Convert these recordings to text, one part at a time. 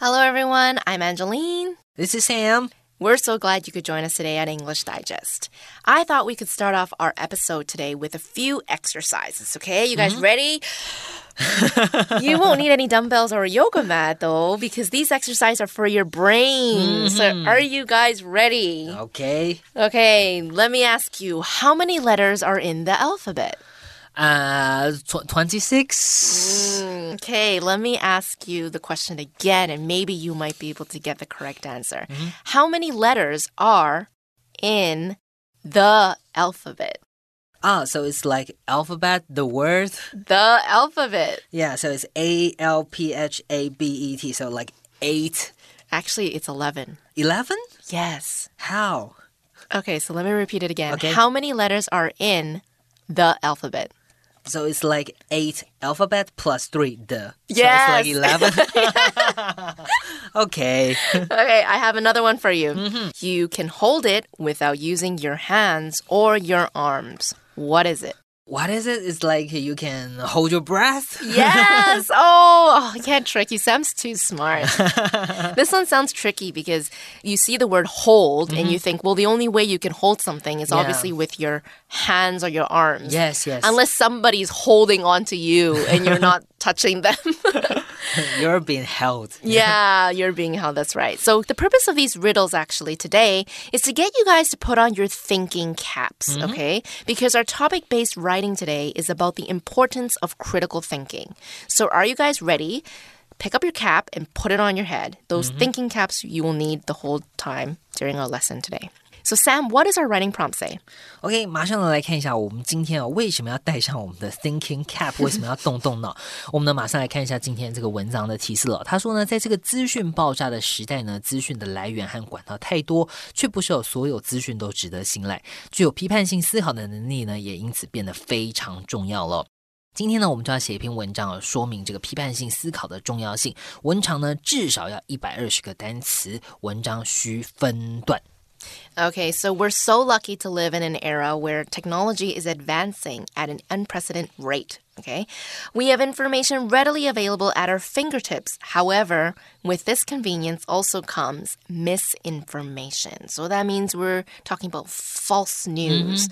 Hello, everyone. I'm Angeline. This is Sam. We're so glad you could join us today at English Digest. I thought we could start off our episode today with a few exercises, okay? You guys mm-hmm. ready? you won't need any dumbbells or a yoga mat though, because these exercises are for your brain. So, mm-hmm. are you guys ready? Okay. Okay, let me ask you how many letters are in the alphabet? Uh, tw- 26? Okay, let me ask you the question again, and maybe you might be able to get the correct answer. How many letters are in the alphabet? Ah, so it's like alphabet, the word. The alphabet. Yeah, so it's A L P H A B E T. So like 8, Actually, it's 11. 11? Yes. How? Okay, so let me repeat it again. Okay. How many letters are in the alphabet? So it's like 8 alphabet plus 3 the. Yes. So it's like 11. okay. Okay, I have another one for you. Mm-hmm. You can hold it without using your hands or your arms. What is it? What is it? It's like you can hold your breath. Yes. Oh, oh, I can't trick you. Sam's too smart. this one sounds tricky because you see the word hold and you mm-hmm. think, well, the only way you can hold something is Yeah. obviously with your hands or your arms. Yes, yes. Unless somebody's holding on to you and you're not touching them. You're being held. yeah, you're being held. That's right. So, the purpose of these riddles actually today is to get you guys to put on your thinking caps, mm-hmm. okay? Because our topic based writing today is about the importance of critical thinking. So, are you guys ready? Pick up your cap and put it on your head. Those mm-hmm. thinking caps you will need the whole time during our lesson today. So, Sam, what does our writing prompt say? OK，马上呢来看一下我们今天哦为什么要戴上我们的 thinking cap，为什么要动动脑？我们呢马上来看一下今天这个文章的提示了。他说呢，在这个资讯爆炸的时代呢，资讯的来源和管道太多，却不是有所有资讯都值得信赖。具有批判性思考的能力呢，也因此变得非常重要了。今天呢，我们就要写一篇文章啊，说明这个批判性思考的重要性。文长呢至少要一百二十个单词，文章需分段。Okay, so we're so lucky to live in an era where technology is advancing at an unprecedented rate. Okay, we have information readily available at our fingertips. However, with this convenience also comes misinformation. So that means we're talking about false mm-hmm. news.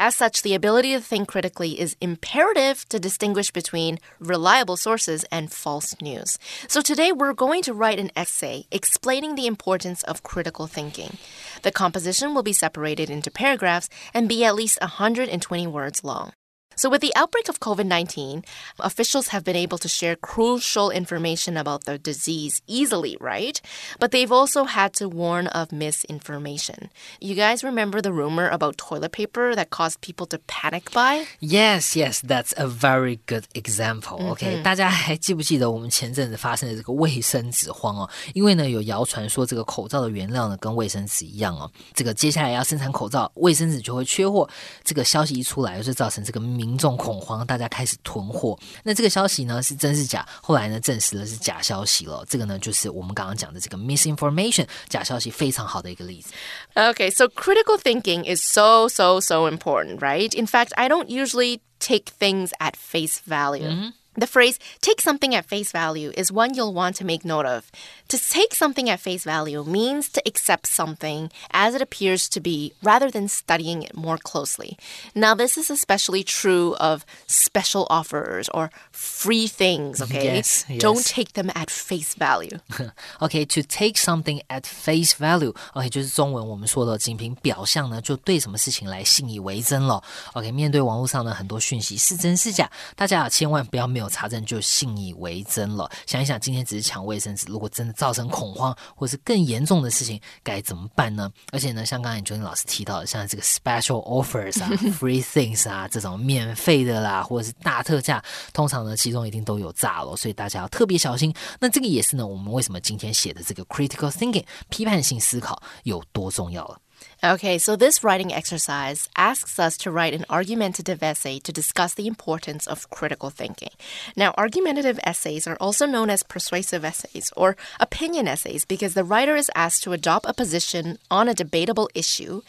As such, the ability to think critically is imperative to distinguish between reliable sources and false news. So today we're going to write an essay explaining the importance of critical thinking. The composition will be separated into paragraphs and be at least 120 words long. So, with the outbreak of COVID 19, officials have been able to share crucial information about the disease easily, right? But they've also had to warn of misinformation. You guys remember the rumor about toilet paper that caused people to panic buy? Yes, yes, that's a very good example. OK，、大家还记不记得我们前阵子发生的这个卫生纸荒哦？因为呢有谣传说这个口罩的原料呢跟卫生纸一样哦，这个接下来要生产口罩，卫生纸就会缺货。这个消息一出来，就造成这个民 众恐慌，大家开始囤货。那这个消息呢是真是假？后来呢证实了是假消息了。这个呢就是我们刚刚讲的这个 misinformation 假消息非常好的一个例子。Okay, so critical thinking is so, so, so important, right? In fact, I don't usually take things at face value. The phrase take something at face value is one you'll want to make note of. To take something at face value means to accept something as it appears to be rather than studying it more closely. Now, this is especially true of special offers or free things, okay? Yes, Don't yes. take them at face value. OK, to take something at face value，OK，、就是中文我们说的仅凭表象呢，就对什么事情来信以为真了。OK，面对网络上呢很多讯息是真是假，大家啊千万不要没有 查证就信以为真了。想一想，今天只是抢卫生纸，如果真的造成恐慌或是更严重的事情，该怎么办呢？而且呢，像刚才 j o 老师提到的，像这个 special offers 啊、free things 啊这种免费的啦，或者是大特价，通常呢其中一定都有诈了，所以大家要特别小心。那这个也是呢，我们为什么今天写的这个 critical thinking 批判性思考有多重要了。Okay, so this writing exercise asks us to write an argumentative essay to discuss the importance of critical thinking. Now, argumentative essays are also known as persuasive essays or opinion essays because the writer is asked to adopt a position on a debatable issue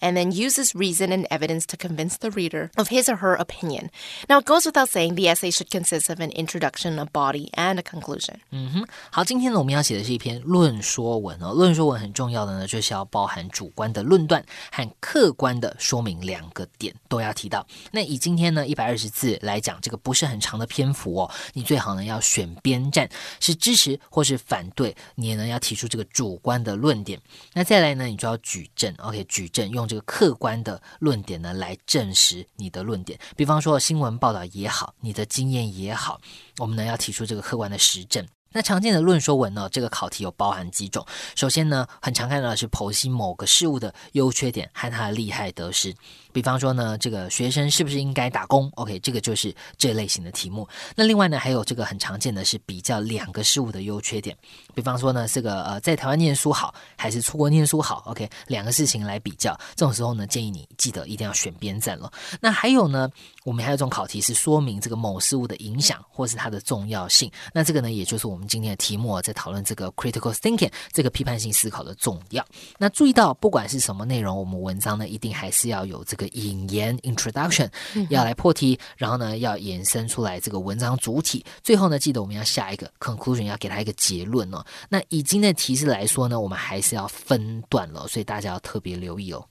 and then uses reason and evidence to convince the reader of his or her opinion. Now, it goes without saying the essay should consist of an introduction, a body, and a conclusion. 嗯哼，好，今天呢，我们要写的是一篇论说文哦。论说文很重要的呢，就是要包含主观的论断和客观的说明两个点都要提到。那以今天呢一百二十字来讲，这个不是很长的篇幅哦，你最好呢要选边站，是支持或是反对，你也呢要提出这个主观的论点。那再来呢，你就要举证，OK，举证用 这个客观的论点呢来证实你的论点。比方说新闻报道也好，你的经验也好，我们呢要提出这个客观的实证。那常见的论说文呢，这个考题有包含几种。首先呢，很常看到的是剖析某个事物的优缺点和它的利害得失。比方说呢，这个学生是不是应该打工？OK，这个就是这类型的题目。那另外呢，还有这个很常见的是比较两个事物的优缺点。比方说呢，这个呃，在台湾念书好还是出国念书好？OK，两个事情来比较。这种时候呢，建议你记得一定要选边站了。那还有呢，我们还有一种考题是说明这个某事物的影响或是它的重要性。那这个呢，也就是我们。今天的题目在讨论这个 critical thinking 这个批判性思考的重要。那注意到，不管是什么内容，我们文章呢一定还是要有这个引言 introduction，要来破题，然后呢要延伸出来这个文章主体，最后呢记得我们要下一个 conclusion，要给它一个结论哦。那以今天的提示来说呢，我们还是要分段了，所以大家要特别留意哦。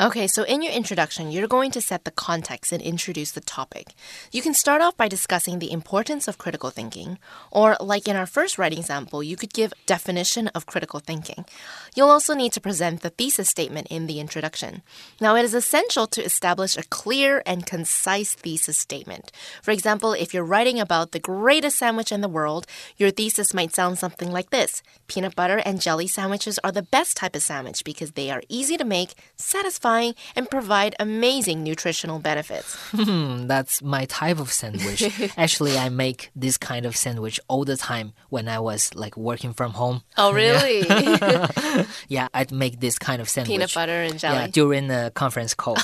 Okay, so in your introduction, you're going to set the context and introduce the topic. You can start off by discussing the importance of critical thinking, or like in our first writing sample, you could give definition of critical thinking. You'll also need to present the thesis statement in the introduction. Now, it is essential to establish a clear and concise thesis statement. For example, if you're writing about the greatest sandwich in the world, your thesis might sound something like this. Peanut butter and jelly sandwiches are the best type of sandwich because they are easy to make, satisfying satisfying and provide amazing nutritional benefits. Hmm, that's my type of sandwich. Actually, I make this kind of sandwich all the time when I was like working from home. Oh, really? Yeah, yeah I'd make this kind of sandwich. Peanut butter and jelly. Yeah, during the conference call.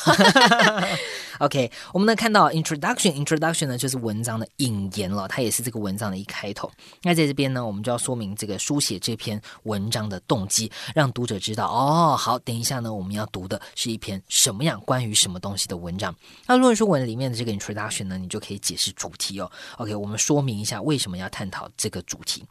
OK，我们能看到 introduction，introduction 呢就是文章的引言了，它也是这个文章的一开头。那在这边呢，我们就要说明这个书写这篇文章的动机，让读者知道哦。好，等一下呢，我们要读的是 一篇什么样关于什么东西的文章。那论述文里面的这个 introduction 呢，你就可以解释主题哦。OK，我们说明一下为什么要探讨这个主题。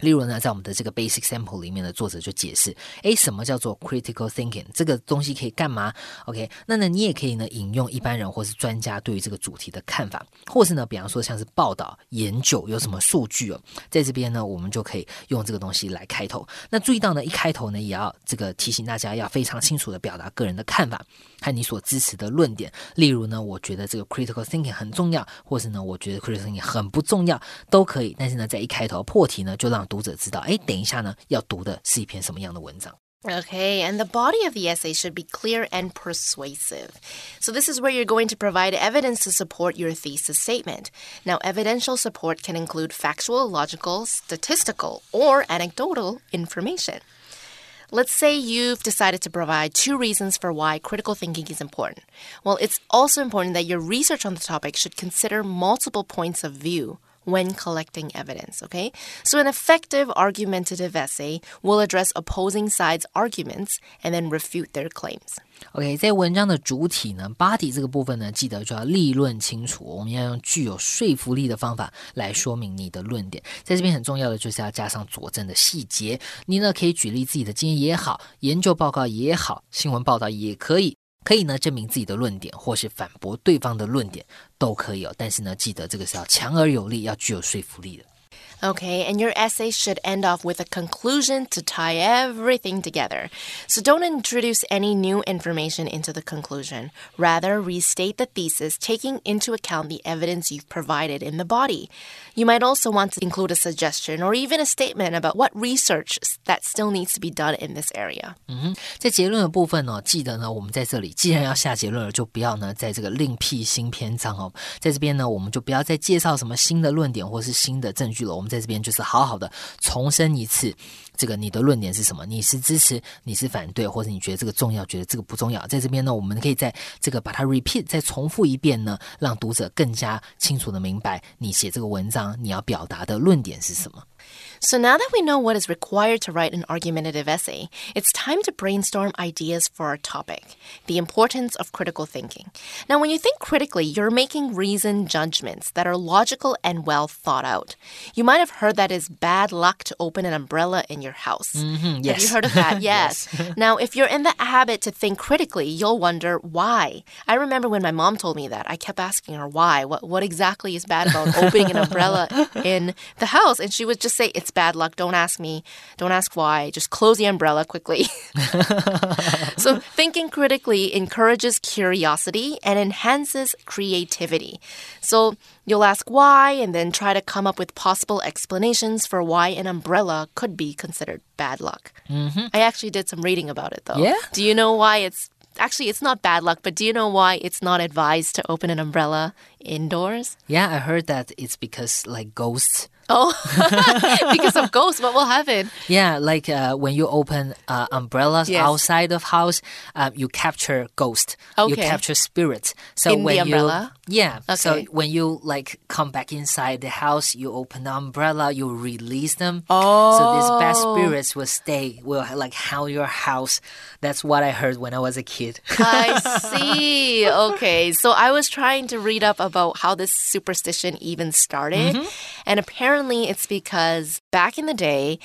例如呢，在我们的这个 basic sample 里面的作者就解释，诶，什么叫做 critical thinking？这个东西可以干嘛？OK，那呢，你也可以呢引用一般人或是专家对于这个主题的看法，或是呢，比方说像是报道、研究有什么数据哦，在这边呢，我们就可以用这个东西来开头。那注意到呢，一开头呢，也要这个提醒大家要非常清楚的表达个人的看法和你所支持的论点。例如呢，我觉得这个 critical thinking 很重要，或是呢，我觉得 critical thinking 很不重要，都可以。但是呢，在一开头破题呢，就让读者知道，哎，等一下呢，要读的是一篇什么样的文章。Okay, and the body of the essay should be clear and persuasive. So, this is where you're going to provide evidence to support your thesis statement. Now, evidential support can include factual, logical, statistical, or anecdotal information. Let's say you've decided to provide two reasons for why critical thinking is important. Well, it's also important that your research on the topic should consider multiple points of view when collecting evidence, okay? So an effective argumentative essay will address opposing sides' arguments and then refute their claims. OK，在文章的主体呢，body 这个部分呢，记得就要立论清楚。我们要用具有说服力的方法来说明你的论点。在这边很重要的就是要加上佐证的细节。你呢可以举例自己的经验也好，研究报告也好，新闻报道也可以。 可以呢证明自己的论点，或是反驳对方的论点，都可以哦。但是呢，记得这个是要强而有力，要具有说服力的。Okay, and your essay should end off with a conclusion to tie everything together. So don't introduce any new information into the conclusion. Rather, restate the thesis, taking into account the evidence you've provided in the body. You might also want to include a suggestion or even a statement about what research that still needs to be done in this area. 嗯哼，在结论的部分呢，记得呢，我们在这里既然要下结论了，就不要呢在这个另辟新篇章哦。在这边呢，我们就不要再介绍什么新的论点或是新的证据了。我们 在这边就是好好的重申一次，这个你的论点是什么？你是支持，你是反对，或者你觉得这个重要，觉得这个不重要？在这边呢，我们可以在这个把它 repeat 再重复一遍呢，让读者更加清楚的明白你写这个文章你要表达的论点是什么。So now that we know what is required to write an argumentative essay, it's time to brainstorm ideas for our topic the importance of critical thinking. Now, when you think critically, you're making reasoned judgments that are logical and well thought out. You might have heard that it's bad luck to open an umbrella in your house. Mm-hmm, Have you heard of that? Yes. now, if you're in the habit to think critically, you'll wonder why. I remember when my mom told me that, I kept asking her why. What, what exactly is bad about opening an umbrella in the house? And she would just say, It's bad luck. Don't ask me. Don't ask why. Just close the umbrella quickly. so, thinking critically encourages curiosity and enhances creativity. So, you'll ask why and then try to come up with possible explanations for why an umbrella could be considered bad luck. Mm-hmm. I actually did some reading about it though. Yeah? Do you know why it's actually it's not bad luck, but do you know why it's not advised to open an umbrella indoors? Yeah, I heard that it's because like ghosts. Oh, because of ghosts. What will happen? Yeah, like uh, when you open uh, umbrellas Yes. outside of house, um, you capture ghost. You capture spirits. So In the when you umbrella? yeah, so when you like come back inside the house, you open the umbrella, you release them. Oh. So these bad spirits will stay, will like haunt your house. That's what I heard when I was a kid. I see. Okay. So I was trying to read up about how this superstition even started. And apparently it's because back in the day,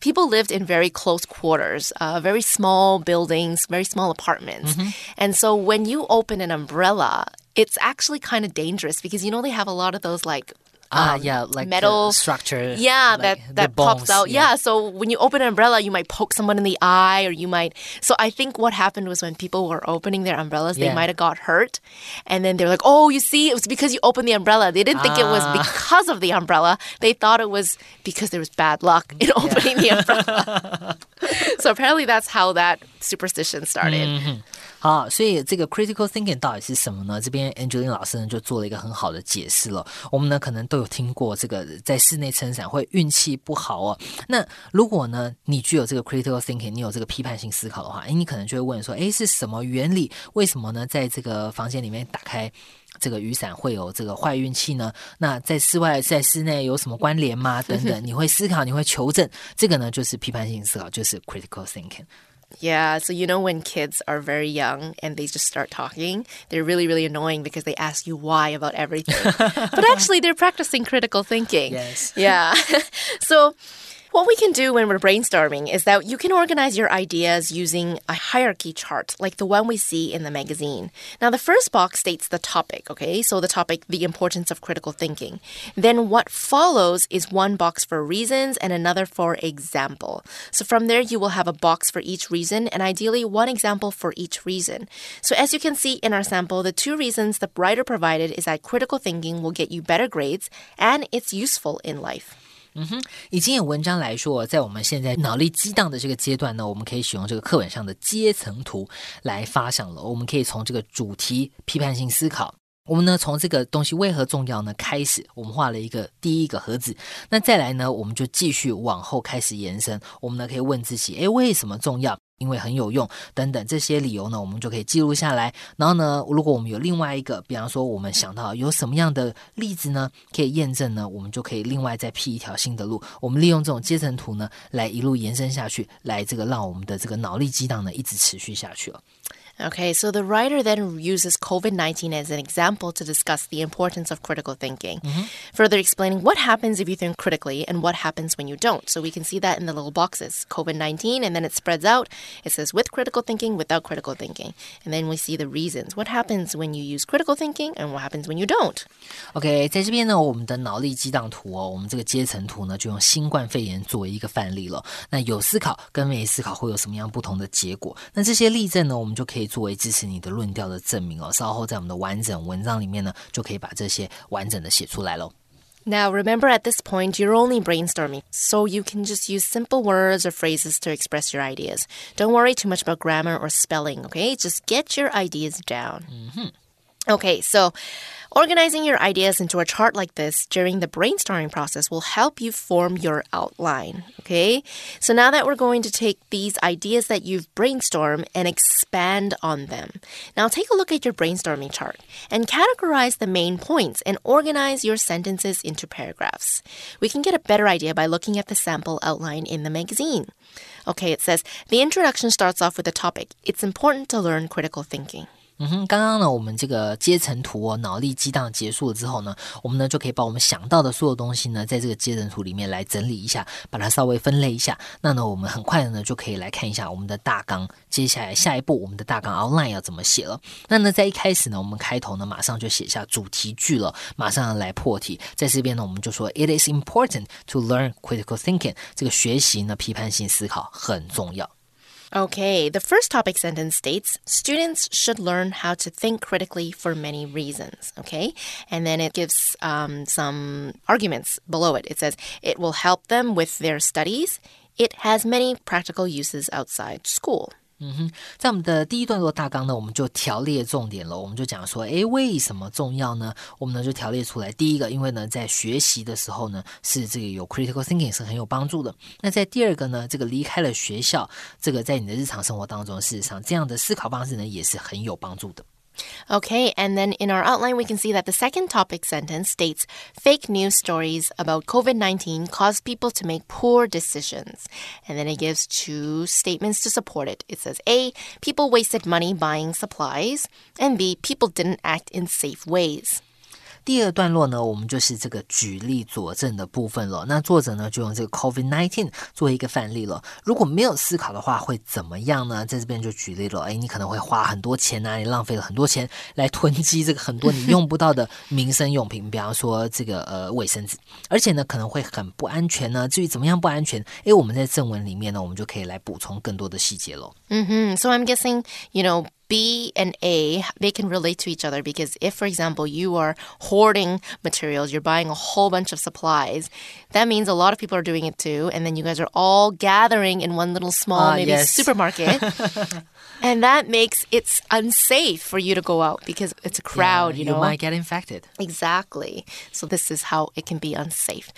people lived in very close quarters, uh, very small buildings, very small apartments. And so when you open an umbrella, it's actually kind of dangerous because you know they have a lot of those like Ah, um, yeah, like metal structure. Yeah, like that that pops out. Yeah. so when you open an umbrella, you might poke someone in the eye, or you might. So I think what happened was when people were opening their umbrellas, they might have got hurt, and then they're like, "Oh, you see, it was because you opened the umbrella." They didn't think it was Ah. because of the umbrella. They thought it was because there was bad luck in opening the umbrella. so apparently, that's how that superstition started. Mm-hmm. 好，所以这个 critical thinking 到底是什么呢？这边 Angeline 老师呢就做了一个很好的解释了。我们呢可能都有听过这个在室内撑伞会运气不好哦。那如果呢你具有这个 critical thinking，你有这个批判性思考的话，诶，你可能就会问说，诶，是什么原理？为什么呢？在这个房间里面打开这个雨伞会有这个坏运气呢？那在室外在室内有什么关联吗？等等，你会思考，你会求证，这个呢就是批判性思考，就是 critical thinking。Yeah, so you know when kids are very young and they just start talking, they're really, really annoying because they ask you why about everything. but actually, they're practicing critical thinking. Yes. Yeah. so, what we can do when we're brainstorming is that you can organize your ideas using a hierarchy chart, like the one we see in the magazine. Now, the first box states the topic, okay? So, the topic, the importance of critical thinking. Then, what follows is one box for reasons and another for example. So, from there, you will have a box for each reason and ideally one example for each reason. So, as you can see in our sample, the two reasons the writer provided is that critical thinking will get you better grades and it's useful in life. 嗯哼，已经有文章来说，在我们现在脑力激荡的这个阶段呢，我们可以使用这个课本上的阶层图来发想了。我们可以从这个主题批判性思考。我们呢，从这个东西为何重要呢开始，我们画了一个第一个盒子。那再来呢，我们就继续往后开始延伸。我们呢可以问自己，诶，为什么重要？因为很有用，等等这些理由呢，我们就可以记录下来。然后呢，如果我们有另外一个，比方说我们想到有什么样的例子呢，可以验证呢，我们就可以另外再辟一条新的路。我们利用这种阶层图呢，来一路延伸下去，来这个让我们的这个脑力激荡呢一直持续下去了。Okay, so the writer then uses COVID 19 as an example to discuss the importance of critical thinking, further explaining what happens if you think critically and what happens when you don't. So we can see that in the little boxes COVID 19, and then it spreads out. It says with critical thinking, without critical thinking. And then we see the reasons. What happens when you use critical thinking and what happens when you don't? OK，在这边呢，我们的脑力激荡图哦，我们这个阶层图呢，就用新冠肺炎作为一个范例了。那有思考跟没思考会有什么样不同的结果？那这些例证呢，我们就可以 作为支持你的论调的证明哦。稍后在我们的完整文章里面呢，就可以把这些完整的写出来喽。 Now, remember at this point, you're only brainstorming, so you can just use simple words or phrases to express your ideas. Don't worry too much about grammar or spelling, okay? Just get your ideas down. Okay, so organizing your ideas into a chart like this during the brainstorming process will help you form your outline. Okay, so now that we're going to take these ideas that you've brainstormed and expand on them. Now take a look at your brainstorming chart and categorize the main points and organize your sentences into paragraphs. We can get a better idea by looking at the sample outline in the magazine. Okay, it says the introduction starts off with the topic. It's important to learn critical thinking. 嗯哼，刚刚呢，我们这个阶层图哦，脑力激荡结束了之后呢，我们呢就可以把我们想到的所有东西呢，在这个阶层图里面来整理一下，把它稍微分类一下。那呢，我们很快的呢就可以来看一下我们的大纲。接下来下一步，我们的大纲 outline 要怎么写了？那呢，在一开始呢，我们开头呢马上就写下主题句了，马上来破题。在这边呢，我们就说 It is important to learn critical thinking。这个学习呢，批判性思考很重要。Okay, the first topic sentence states students should learn how to think critically for many reasons. Okay, and then it gives um, some arguments below it. It says it will help them with their studies, it has many practical uses outside school. 嗯哼，在我们的第一段落大纲呢，我们就条列重点了。我们就讲说，诶，为什么重要呢？我们呢就条列出来。第一个，因为呢在学习的时候呢，是这个有 critical thinking 是很有帮助的。那在第二个呢，这个离开了学校，这个在你的日常生活当中，事实上这样的思考方式呢，也是很有帮助的。Okay, and then in our outline, we can see that the second topic sentence states fake news stories about COVID 19 cause people to make poor decisions. And then it gives two statements to support it. It says A, people wasted money buying supplies, and B, people didn't act in safe ways. 第二段落呢，我们就是这个举例佐证的部分了。那作者呢，就用这个 COVID nineteen 做一个范例了。如果没有思考的话，会怎么样呢？在这边就举例了。哎，你可能会花很多钱啊，你浪费了很多钱来囤积这个很多你用不到的民生用品，比方说这个呃卫生纸，而且呢可能会很不安全呢。至于怎么样不安全，哎，我们在正文里面呢，我们就可以来补充更多的细节喽。嗯哼，So I'm guessing, you know. B and A, they can relate to each other because if, for example, you are hoarding materials, you're buying a whole bunch of supplies, that means a lot of people are doing it too. And then you guys are all gathering in one little small, uh, maybe yes. supermarket. and that makes it unsafe for you to go out because it's a crowd, yeah, you know. You might get infected. Exactly. So this is how it can be unsafe.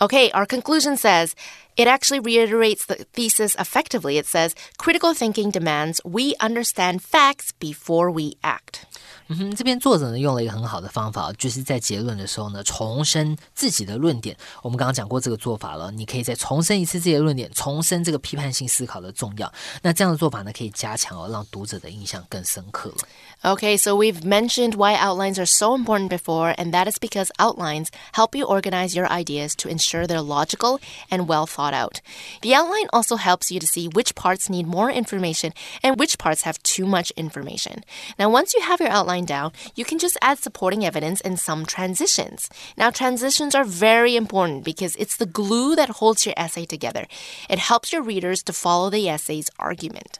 Okay, our conclusion says it actually reiterates the thesis effectively. It says critical thinking demands we understand facts before we act. 嗯哼，这边作者呢用了一个很好的方法，就是在结论的时候呢重申自己的论点。我们刚刚讲过这个做法了，你可以再重申一次自己的论点，重申这个批判性思考的重要。那这样的做法呢，可以加强哦，让读者的印象更深刻了。 Okay, so we've mentioned why outlines are so important before, and that is because outlines help you organize your ideas to ensure they're logical and well thought out. The outline also helps you to see which parts need more information and which parts have too much information. Now, once you have your outline down, you can just add supporting evidence and some transitions. Now, transitions are very important because it's the glue that holds your essay together. It helps your readers to follow the essay's argument.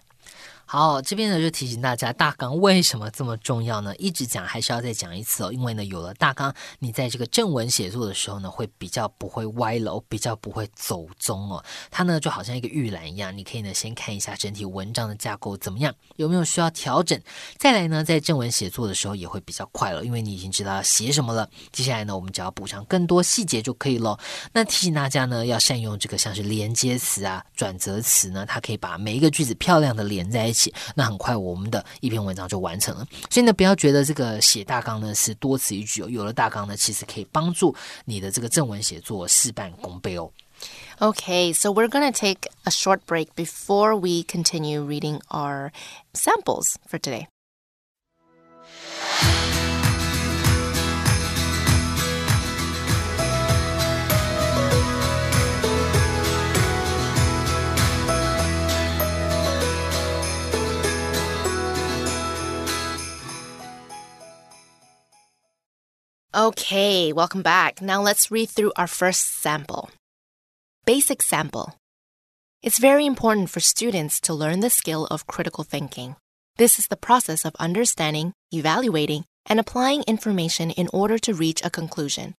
好，这边呢就提醒大家，大纲为什么这么重要呢？一直讲还是要再讲一次哦，因为呢，有了大纲，你在这个正文写作的时候呢，会比较不会歪楼，比较不会走中哦。它呢就好像一个预览一样，你可以呢先看一下整体文章的架构怎么样，有没有需要调整。再来呢，在正文写作的时候也会比较快了，因为你已经知道要写什么了。接下来呢，我们只要补上更多细节就可以了。那提醒大家呢，要善用这个像是连接词啊、转折词呢，它可以把每一个句子漂亮的连在一起。那很快我们的一篇文章就完成了。所以呢，不要觉得这个写大纲呢是多此一举哦。有了大纲呢，其实可以帮助你的这个正文写作事半功倍哦。Okay, so we're gonna take a short break before we continue reading our samples for today. Okay, welcome back. Now let's read through our first sample. Basic sample. It's very important for students to learn the skill of critical thinking. This is the process of understanding, evaluating, and applying information in order to reach a conclusion.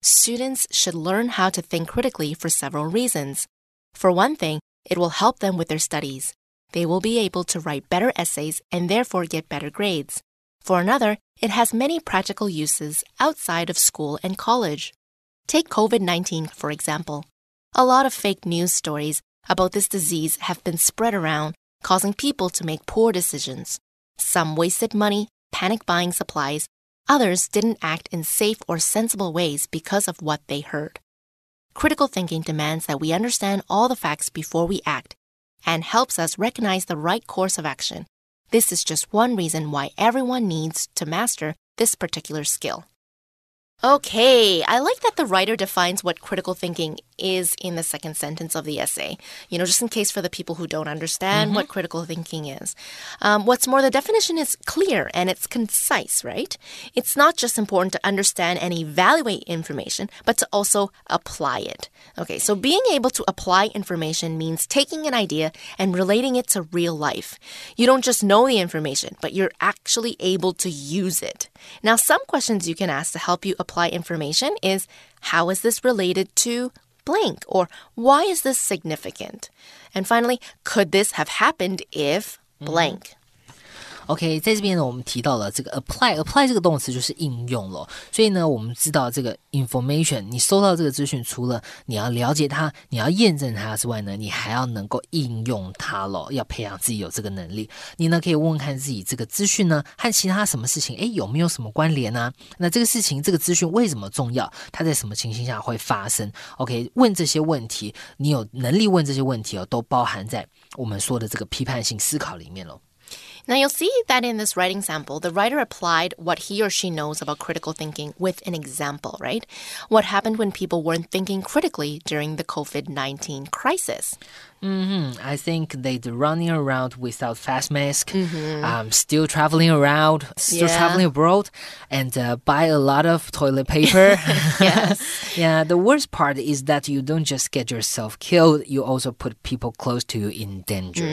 Students should learn how to think critically for several reasons. For one thing, it will help them with their studies. They will be able to write better essays and therefore get better grades. For another, it has many practical uses outside of school and college. Take COVID 19, for example. A lot of fake news stories about this disease have been spread around, causing people to make poor decisions. Some wasted money, panic buying supplies, others didn't act in safe or sensible ways because of what they heard. Critical thinking demands that we understand all the facts before we act and helps us recognize the right course of action. This is just one reason why everyone needs to master this particular skill. Okay, I like that the writer defines what critical thinking is in the second sentence of the essay. You know, just in case for the people who don't understand Mm-hmm. what critical thinking is. Um, what's more, the definition is clear and it's concise, right? It's not just important to understand and evaluate information, but to also apply it. Okay, so being able to apply information means taking an idea and relating it to real life. You don't just know the information, but you're actually able to use it. Now, some questions you can ask to help you apply information is how is this related to blank or why is this significant? And finally, could this have happened if blank? OK，在这边呢，我们提到了这个 apply，apply 这个动词就是应用了。所以呢，我们知道这个 information，你收到这个资讯，除了你要了解它，你要验证它之外呢，你还要能够应用它咯，要培养自己有这个能力。你呢可以问问看自己这个资讯呢和其他什么事情，诶有没有什么关联呢、那这个事情，这个资讯为什么重要？它在什么情形下会发生？OK，问这些问题，你有能力问这些问题哦，都包含在我们说的这个批判性思考里面喽。Now, you'll see that in this writing sample, the writer applied what he or she knows about critical thinking with an example, right? What happened when people weren't thinking critically during the COVID 19 crisis? Mm, I think they're running around without face mask, um, still traveling around, still Yeah. traveling abroad, and uh, buy a lot of toilet paper. Yes. yeah, the worst part is that you don't just get yourself killed, you also put people close to you in danger.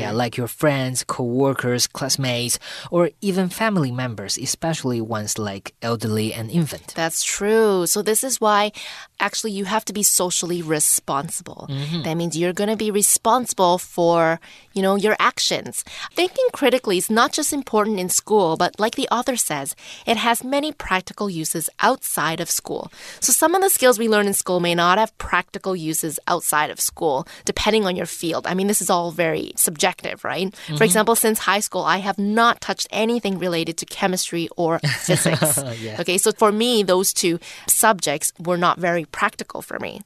Yeah, like your friends, co-workers, classmates, or even family members, especially ones like elderly and infant. That's true. So, this is why actually you have to be socially responsible. That means you're going to be responsible for, you know, your actions. Thinking critically is not just important in school, but like the author says, it has many practical uses outside of school. So, some of the skills we learn in school may not have practical uses outside of school, depending on your field. I mean, this is all very subjective, right? For mm-hmm. example, since high school, I have not touched anything related to chemistry or physics. Yeah. Okay, so for me, those two subjects were not very practical for me.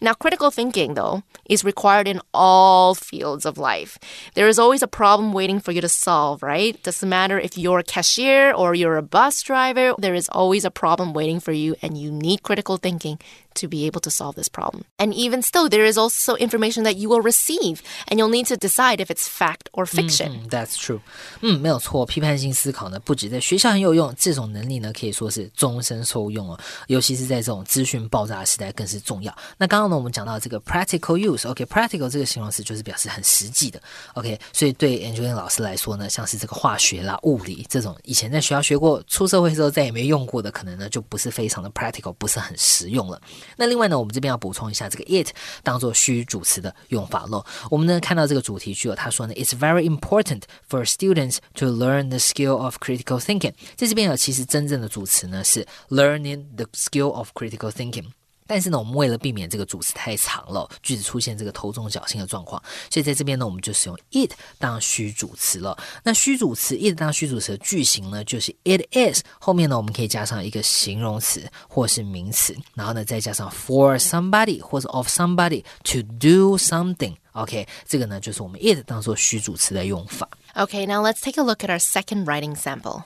Now, critical thinking, though, is required in all fields of life. There is always a problem waiting for you to solve, right? Doesn't matter if you're a cashier or you're a bus driver, there is always a problem waiting for you, and you need critical thinking to be able to solve this problem. And even still, there is also information that you will receive, and you'll need to decide if it's fact or fiction. 嗯，That's true。嗯，没有错。批判性思考呢，不止在学校很有用，这种能力呢，可以说是终身受用哦。尤其是在这种资讯爆炸的时代，更是重要。那刚刚呢，我们讲到这个 practical use，OK，practical、这个形容词就是表示很实际的，OK。所以对 Angelina 老师来说呢，像是这个化学啦、物理这种以前在学校学过，出社会之后再也没用过的，可能呢就不是非常的 practical，不是很实用了。 那另外呢，我们这边要补充一下这个 it 当做虚主词的用法喽。我们呢看到这个主题句哦，他说呢，It's very important for students to learn the skill of critical thinking。在这边呢，其实真正的主词呢是 learning the skill of critical thinking。但是呢，我们为了避免这个主词太长了，句子出现这个头重脚轻的状况，所以在这边呢，我们就使用 it 当虚主词了。那虚主词 it 当虚主词的句型呢，就是 it is 后面呢，我们可以加上一个形容词或是名词，然后呢再加上 for somebody 或者 of somebody to do something。OK，这个呢就是我们 it 当做虚主词的用法。 Okay, now let's take a look at our second writing sample.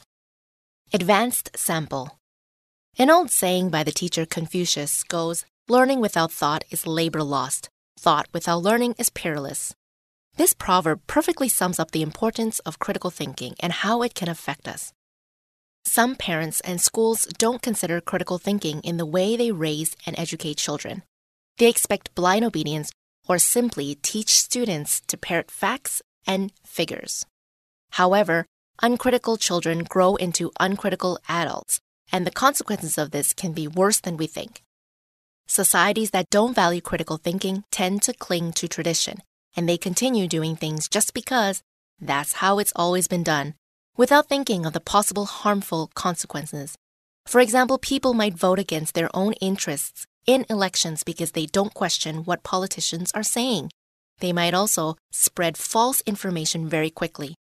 Advanced sample. An old saying by the teacher Confucius goes Learning without thought is labor lost, thought without learning is peerless. This proverb perfectly sums up the importance of critical thinking and how it can affect us. Some parents and schools don't consider critical thinking in the way they raise and educate children. They expect blind obedience or simply teach students to parrot facts and figures. However, uncritical children grow into uncritical adults, and the consequences of this can be worse than we think. Societies that don't value critical thinking tend to cling to tradition, and they continue doing things just because that's how it's always been done. without thinking of the possible harmful consequences. For example, people might vote against their own interests in elections because they don't question what politicians are saying. They might also spread false information very quickly.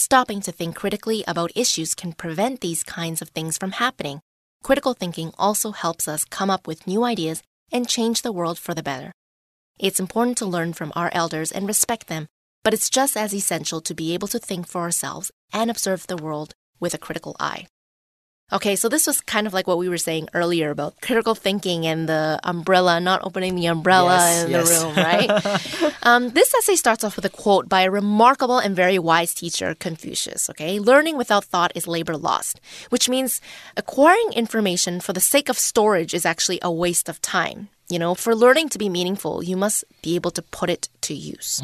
Stopping to think critically about issues can prevent these kinds of things from happening. Critical thinking also helps us come up with new ideas and change the world for the better. It's important to learn from our elders and respect them, but it's just as essential to be able to think for ourselves and observe the world with a critical eye. Okay, so this was kind of like what we were saying earlier about critical thinking and the umbrella, not opening the umbrella Yes, in yes. the room, right? um, this essay starts off with a quote by a remarkable and very wise teacher, Confucius. Okay, learning without thought is labor lost, which means acquiring information for the sake of storage is actually a waste of time. You know, for learning to be meaningful, you must be able to put it to use,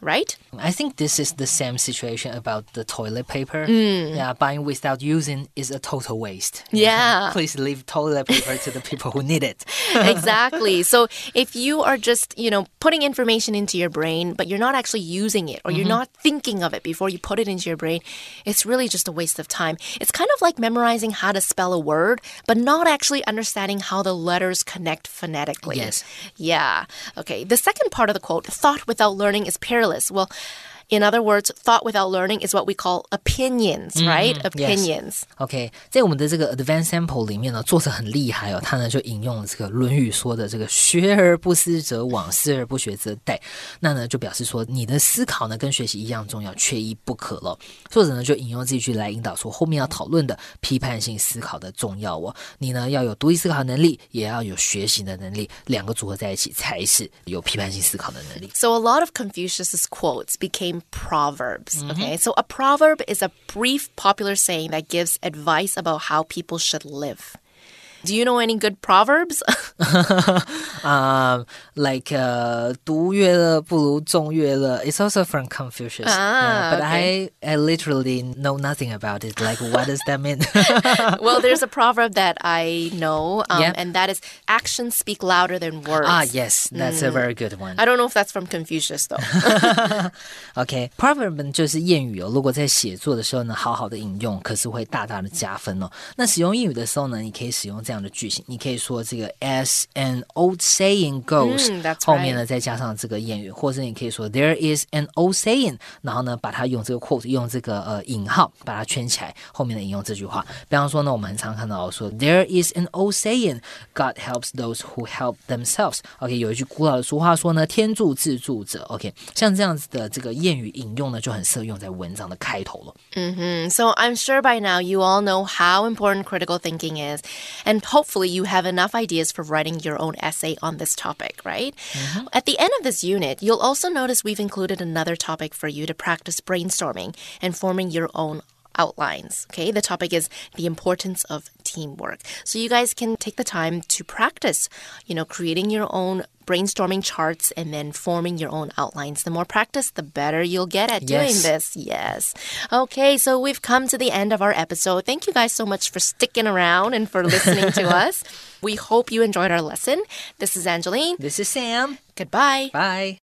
right? I think this is the same situation about the toilet paper. Mm. Yeah, buying without using is a total waste. Yeah. Please leave toilet paper to the people who need it. exactly. So if you are just, you know, putting information into your brain, but you're not actually using it or you're not thinking of it before you put it into your brain, it's really just a waste of time. It's kind of like memorizing how to spell a word, but not actually understanding how the letters connect phonetically. Yes. Yeah. Okay. The second part of the quote, thought without learning is Well, in other words, thought without learning is what we call opinions, right? Opinions. OK，在我们的这个 advanced sample 里面呢，作者很厉害哦，他呢就引用了这个《论语》说的这个“学而不思则罔，思而不学则殆”。那呢就表示说，你的思考呢跟学习一样重要，缺一不可了。作者呢就引用这句来引导说，后面要讨论的批判性思考的重要哦。你呢要有独立思考能力，也要有学习的能力，两个组合在一起才是有批判性思考的能力。 So a lot of Confucius's quotes became proverbs. Mm-hmm. Okay, so a proverb is a brief, popular saying that gives advice about how people should live. Do you know any good proverbs? um, like uh, 独乐乐不如众乐乐. It's also from Confucius. Ah, Yeah, but okay. I, I literally know nothing about it. Like, what does that mean? well, there's a proverb that I know, um, Yeah. and that is actions speak louder than words. ah, yes, that's a very good one. I don't know if that's from Confucius though. OK, proverb 呢就是谚语哦。如果在写作的时候呢，好好的引用，可是会大大的加分哦。那使用谚语的时候呢，你可以使用 这样的句型，你可以说这个 as an old saying goes，、嗯，that's 后面呢再加上这个谚语，或者你可以说 there is an old saying，然后呢把它用这个 quote 用这个呃引号把它圈起来，后面的引用这句话。比方说呢，我们很常看到说 there is an old saying，God helps those who help themselves。OK，有一句古老的俗话说呢，天助自助者。OK，像这样子的这个谚语引用呢，就很适合用在文章的开头了。 hmm So I'm sure by now you all know how important critical thinking is, and hopefully you have enough ideas for writing your own essay on this topic, right? Mm-hmm. At the end of this unit, you'll also notice we've included another topic for you to practice brainstorming and forming your own outlines. Okay, the topic is the importance of teamwork. So you guys can take the time to practice, you know, creating your own brainstorming charts and then forming your own outlines. The more practice, the better you'll get at doing Yes. this. Yes. Okay, so we've come to the end of our episode. Thank you guys so much for sticking around and for listening to us. We hope you enjoyed our lesson. This is Angeline. This is Sam. Goodbye. Bye.